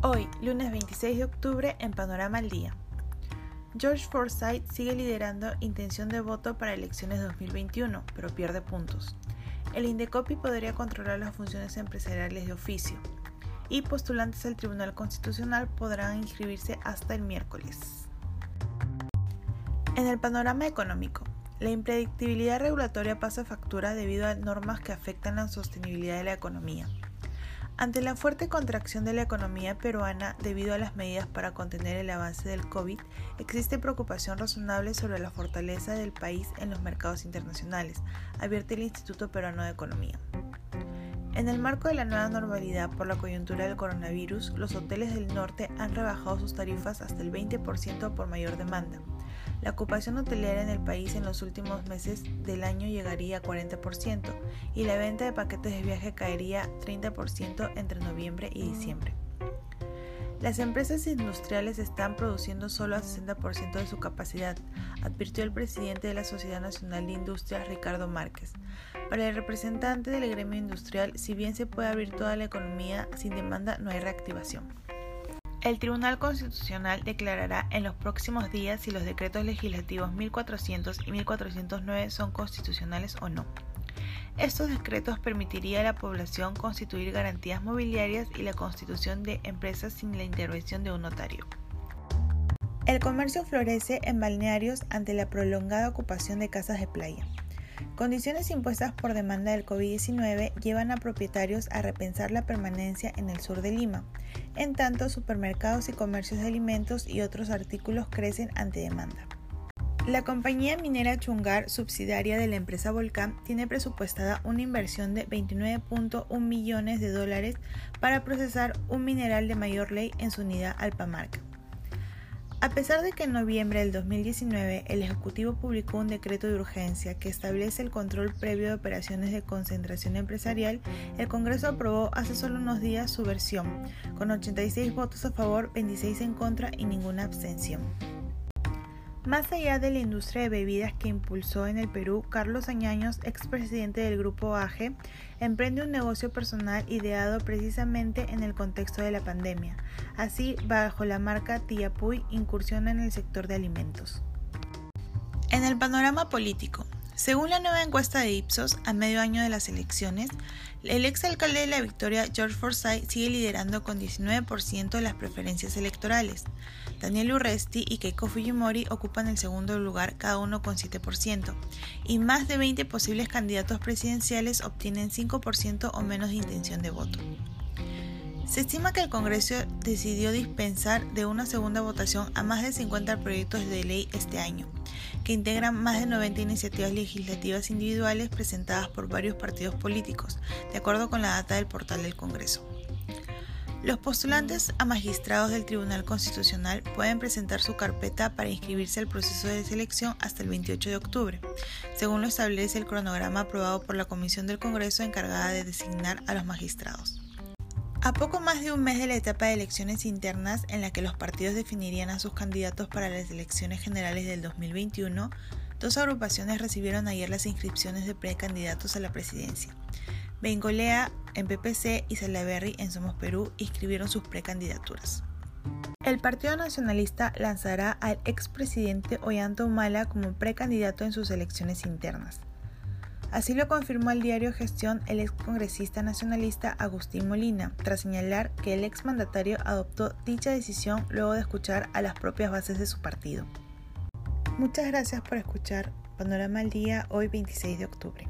Hoy, lunes 26 de octubre, en Panorama al Día. George Forsyth sigue liderando intención de voto para elecciones 2021, pero pierde puntos. El Indecopi podría controlar las funciones empresariales de oficio y postulantes al Tribunal Constitucional podrán inscribirse hasta el miércoles. En el panorama económico, la impredictibilidad regulatoria pasa factura debido a normas que afectan la sostenibilidad de la economía. Ante la fuerte contracción de la economía peruana debido a las medidas para contener el avance del COVID, existe preocupación razonable sobre la fortaleza del país en los mercados internacionales, advierte el Instituto Peruano de Economía. En el marco de la nueva normalidad por la coyuntura del coronavirus, los hoteles del norte han rebajado sus tarifas hasta el 20% por mayor demanda. La ocupación hotelera en el país en los últimos meses del año llegaría a 40% y la venta de paquetes de viaje caería 30% entre noviembre y diciembre. Las empresas industriales están produciendo solo a 60% de su capacidad, advirtió el presidente de la Sociedad Nacional de Industrias, Ricardo Márquez. Para el representante del gremio industrial, si bien se puede abrir toda la economía, sin demanda no hay reactivación. El Tribunal Constitucional declarará en los próximos días si los decretos legislativos 1400 y 1409 son constitucionales o no. Estos decretos permitirían a la población constituir garantías mobiliarias y la constitución de empresas sin la intervención de un notario. El comercio florece en balnearios ante la prolongada ocupación de casas de playa. Condiciones impuestas por demanda del COVID-19 llevan a propietarios a repensar la permanencia en el sur de Lima. En tanto, supermercados y comercios de alimentos y otros artículos crecen ante demanda. La compañía minera Chungar, subsidiaria de la empresa Volcán, tiene presupuestada una inversión de 29.1 millones de dólares para procesar un mineral de mayor ley en su unidad Alpamarca. A pesar de que en noviembre del 2019 el Ejecutivo publicó un decreto de urgencia que establece el control previo de operaciones de concentración empresarial, el Congreso aprobó hace solo unos días su versión, con 86 votos a favor, 26 en contra y ninguna abstención. Más allá de la industria de bebidas que impulsó en el Perú, Carlos Añaños, expresidente del grupo AGE, emprende un negocio personal ideado precisamente en el contexto de la pandemia. Así, bajo la marca Tiapuy, incursiona en el sector de alimentos. En el panorama político, según la nueva encuesta de Ipsos, a medio año de las elecciones, el exalcalde de la Victoria, George Forsyth, sigue liderando con 19% de las preferencias electorales. Daniel Urresti y Keiko Fujimori ocupan el segundo lugar, cada uno con 7%, y más de 20 posibles candidatos presidenciales obtienen 5% o menos de intención de voto. Se estima que el Congreso decidió dispensar de una segunda votación a más de 50 proyectos de ley este año, que integran más de 90 iniciativas legislativas individuales presentadas por varios partidos políticos, de acuerdo con la data del portal del Congreso. Los postulantes a magistrados del Tribunal Constitucional pueden presentar su carpeta para inscribirse al proceso de selección hasta el 28 de octubre, según lo establece el cronograma aprobado por la Comisión del Congreso encargada de designar a los magistrados. A poco más de un mes de la etapa de elecciones internas en la que los partidos definirían a sus candidatos para las elecciones generales del 2021, dos agrupaciones recibieron ayer las inscripciones de precandidatos a la presidencia. Bengolea en PPC y Salaberry en Somos Perú inscribieron sus precandidaturas. El Partido Nacionalista lanzará al expresidente Ollanta Humala como precandidato en sus elecciones internas. Así lo confirmó al diario Gestión el excongresista nacionalista Agustín Molina, tras señalar que el exmandatario adoptó dicha decisión luego de escuchar a las propias bases de su partido. Muchas gracias por escuchar Panorama al Día hoy 26 de octubre.